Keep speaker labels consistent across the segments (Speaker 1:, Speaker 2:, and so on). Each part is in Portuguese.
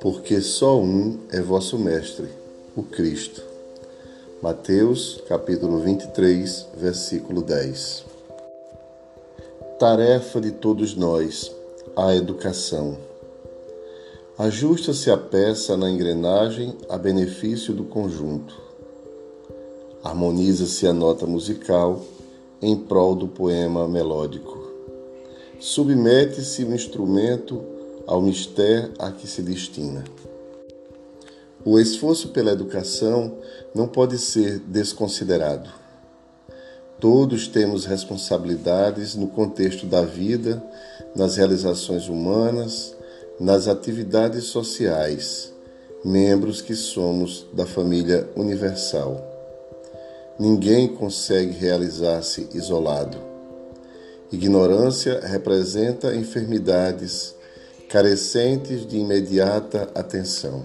Speaker 1: Porque só um é vosso Mestre, o Cristo. Mateus, capítulo 23, versículo 10. Tarefa de todos nós, a educação. Ajusta-se a peça na engrenagem a benefício do conjunto. Harmoniza-se a nota musical em prol do poema melódico. Submete-se o instrumento ao mistério a que se destina. O esforço pela educação não pode ser desconsiderado. Todos temos responsabilidades no contexto da vida, nas realizações humanas, nas atividades sociais, membros que somos da família universal. Ninguém consegue realizar-se isolado. Ignorância representa enfermidades carecentes de imediata atenção.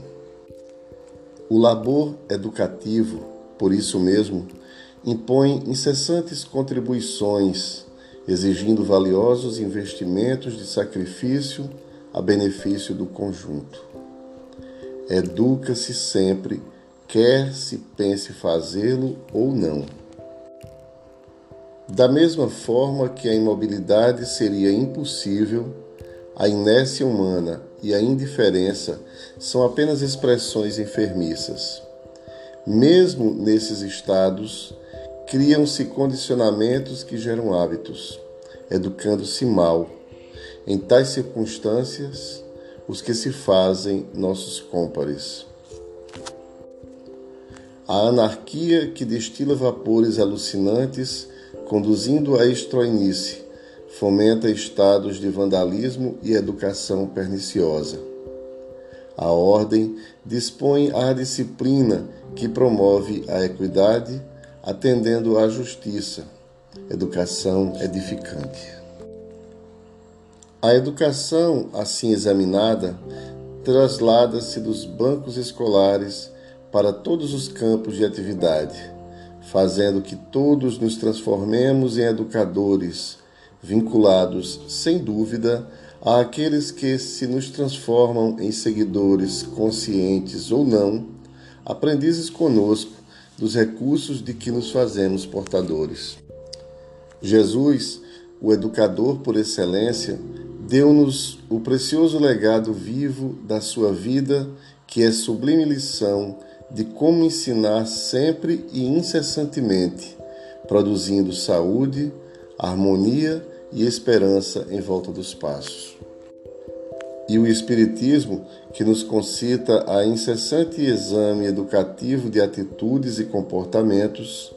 Speaker 1: O labor educativo, por isso mesmo, impõe incessantes contribuições, exigindo valiosos investimentos de sacrifício a benefício do conjunto. Educa-se sempre, quer se pense fazê-lo ou não. Da mesma forma que a imobilidade seria impossível, a inércia humana e a indiferença são apenas expressões enfermiças. Mesmo nesses estados, criam-se condicionamentos que geram hábitos, educando-se mal em tais circunstâncias, os que se fazem nossos cômpares. A anarquia que destila vapores alucinantes, conduzindo à estroinice, fomenta estados de vandalismo e educação perniciosa. A ordem dispõe à disciplina que promove a equidade, atendendo à justiça, educação edificante. A educação, assim examinada, traslada-se dos bancos escolares para todos os campos de atividade, fazendo que todos nos transformemos em educadores, vinculados, sem dúvida, àqueles que se nos transformam em seguidores, conscientes ou não, aprendizes conosco dos recursos de que nos fazemos portadores. Jesus, o educador por excelência, deu-nos o precioso legado vivo da sua vida, que é sublime lição de como ensinar sempre e incessantemente, produzindo saúde, harmonia e esperança em volta dos passos. E o Espiritismo, que nos concita a incessante exame educativo de atitudes e comportamentos,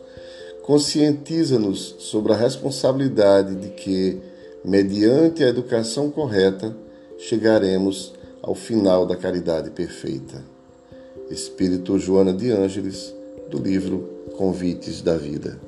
Speaker 1: conscientiza-nos sobre a responsabilidade de que, mediante a educação correta, chegaremos ao final da caridade perfeita. Espírito Joana de Ângeles, do livro Convites da Vida.